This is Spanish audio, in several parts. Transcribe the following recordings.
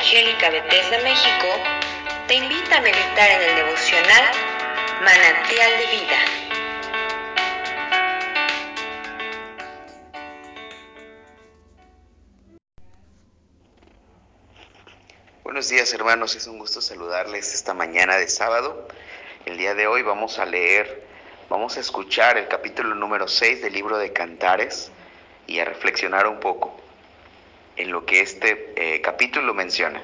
Evangélica Bethesda México te invita a meditar en el devocional Manantial de Vida. Buenos días hermanos, es un gusto saludarles esta mañana de sábado. El día de hoy vamos a leer, vamos a escuchar el capítulo número 6 del libro de Cantares y a reflexionar un poco en lo que este eh, capítulo menciona.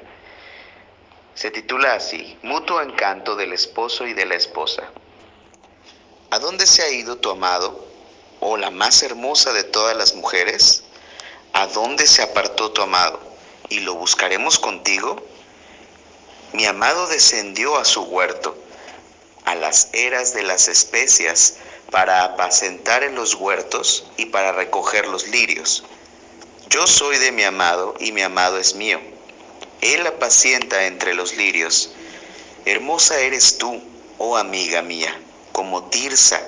Se titula así, Mutuo encanto del esposo y de la esposa. ¿A dónde se ha ido tu amado, oh la más hermosa de todas las mujeres? ¿A dónde se apartó tu amado? ¿Y lo buscaremos contigo? Mi amado descendió a su huerto, a las eras de las especias, para apacentar en los huertos y para recoger los lirios. Yo soy de mi amado y mi amado es mío. Él apacienta entre los lirios. Hermosa eres tú, oh amiga mía, como Tirsa,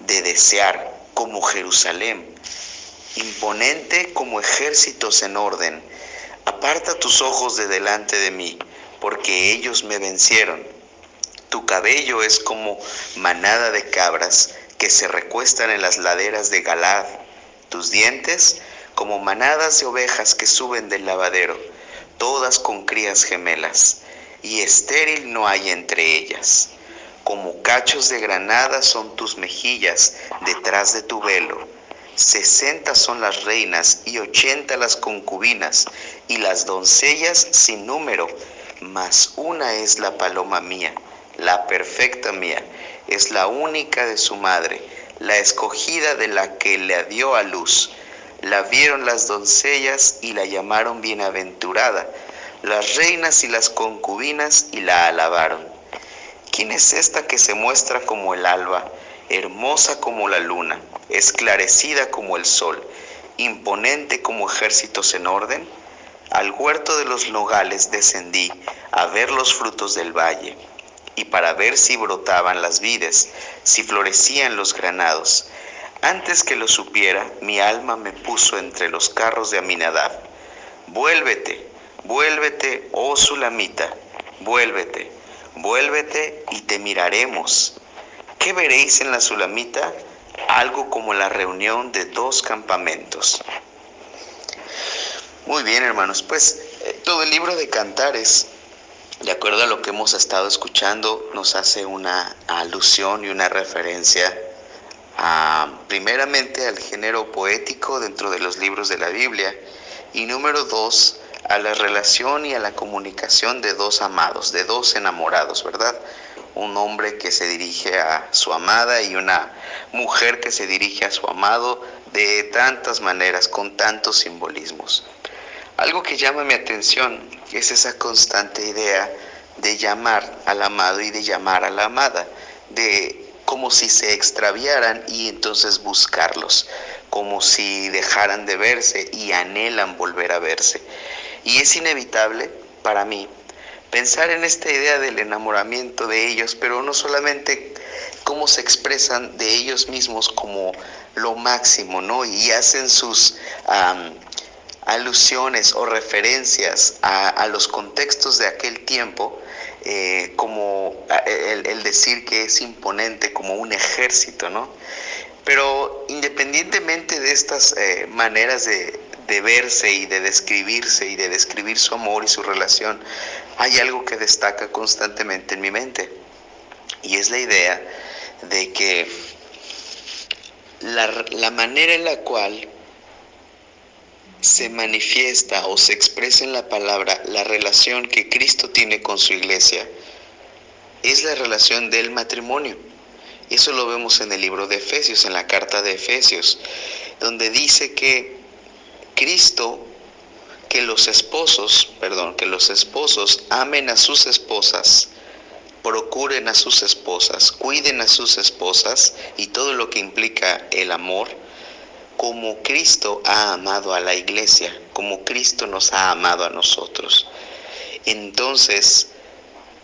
de desear, como Jerusalén, imponente como ejércitos en orden. Aparta tus ojos de delante de mí, porque ellos me vencieron. Tu cabello es como manada de cabras que se recuestan en las laderas de Galad. Tus dientes como manadas de ovejas que suben del lavadero, todas con crías gemelas, y estéril no hay entre ellas. Como cachos de granada son tus mejillas detrás de tu velo. Sesenta son las reinas y ochenta las concubinas, y las doncellas sin número, mas una es la paloma mía, la perfecta mía, es la única de su madre, la escogida de la que le dio a luz la vieron las doncellas y la llamaron bienaventurada, las reinas y las concubinas y la alabaron. ¿Quién es esta que se muestra como el alba, hermosa como la luna, esclarecida como el sol, imponente como ejércitos en orden? Al huerto de los nogales descendí a ver los frutos del valle y para ver si brotaban las vides, si florecían los granados antes que lo supiera, mi alma me puso entre los carros de Aminadab. Vuélvete, vuélvete, oh Sulamita, vuélvete, vuélvete y te miraremos. ¿Qué veréis en la Sulamita? Algo como la reunión de dos campamentos. Muy bien, hermanos, pues eh, todo el libro de Cantares, de acuerdo a lo que hemos estado escuchando, nos hace una alusión y una referencia primeramente al género poético dentro de los libros de la Biblia y número dos, a la relación y a la comunicación de dos amados, de dos enamorados, ¿verdad? Un hombre que se dirige a su amada y una mujer que se dirige a su amado de tantas maneras, con tantos simbolismos. Algo que llama mi atención es esa constante idea de llamar al amado y de llamar a la amada, de como si se extraviaran y entonces buscarlos, como si dejaran de verse y anhelan volver a verse. Y es inevitable para mí pensar en esta idea del enamoramiento de ellos, pero no solamente cómo se expresan de ellos mismos como lo máximo, ¿no? Y hacen sus alusiones o referencias a, los contextos de aquel tiempo, eh, como el, decir que es imponente como un ejército, ¿no? Pero independientemente de estas eh, maneras de, de verse y de describirse y de describir su amor y su relación, hay algo que destaca constantemente en mi mente. Y es la idea de que la, la manera en la cual se manifiesta o se expresa en la palabra la relación que Cristo tiene con su iglesia, es la relación del matrimonio. Eso lo vemos en el libro de Efesios, en la carta de Efesios, donde dice que Cristo, que los esposos, perdón, que los esposos amen a sus esposas, procuren a sus esposas, cuiden a sus esposas y todo lo que implica el amor, como Cristo ha amado a la iglesia, como Cristo nos ha amado a nosotros. Entonces,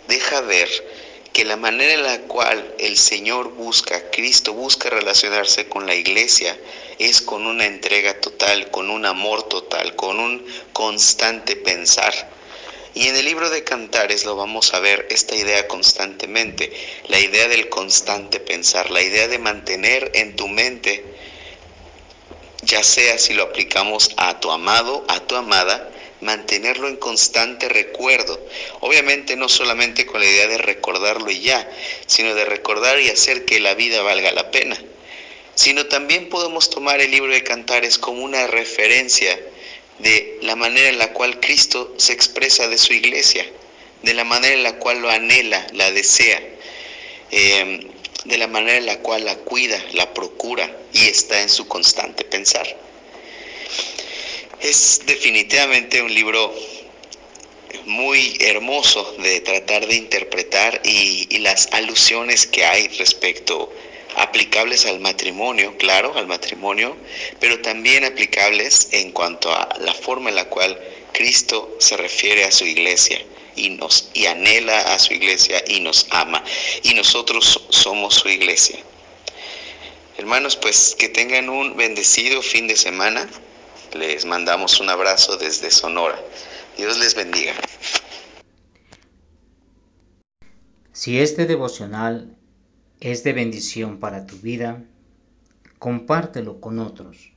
deja ver que la manera en la cual el Señor busca, Cristo busca relacionarse con la iglesia, es con una entrega total, con un amor total, con un constante pensar. Y en el libro de Cantares lo vamos a ver esta idea constantemente, la idea del constante pensar, la idea de mantener en tu mente, ya sea si lo aplicamos a tu amado, a tu amada, mantenerlo en constante recuerdo. Obviamente no solamente con la idea de recordarlo y ya, sino de recordar y hacer que la vida valga la pena. Sino también podemos tomar el libro de Cantares como una referencia de la manera en la cual Cristo se expresa de su iglesia, de la manera en la cual lo anhela, la desea, em, de la manera en la cual la cuida, la procura y está en su constante pensar. Es definitivamente un libro muy hermoso de tratar de interpretar y, las alusiones que hay respecto aplicables al matrimonio, claro, al matrimonio, pero también aplicables en cuanto a la forma en la cual Cristo se refiere a su iglesia y nos y anhela a su iglesia y nos ama y nosotros somos su iglesia. Hermanos, pues que tengan un bendecido fin de semana. Les mandamos un abrazo desde Sonora. Dios les bendiga. Si este devocional es de bendición para tu vida, compártelo con otros.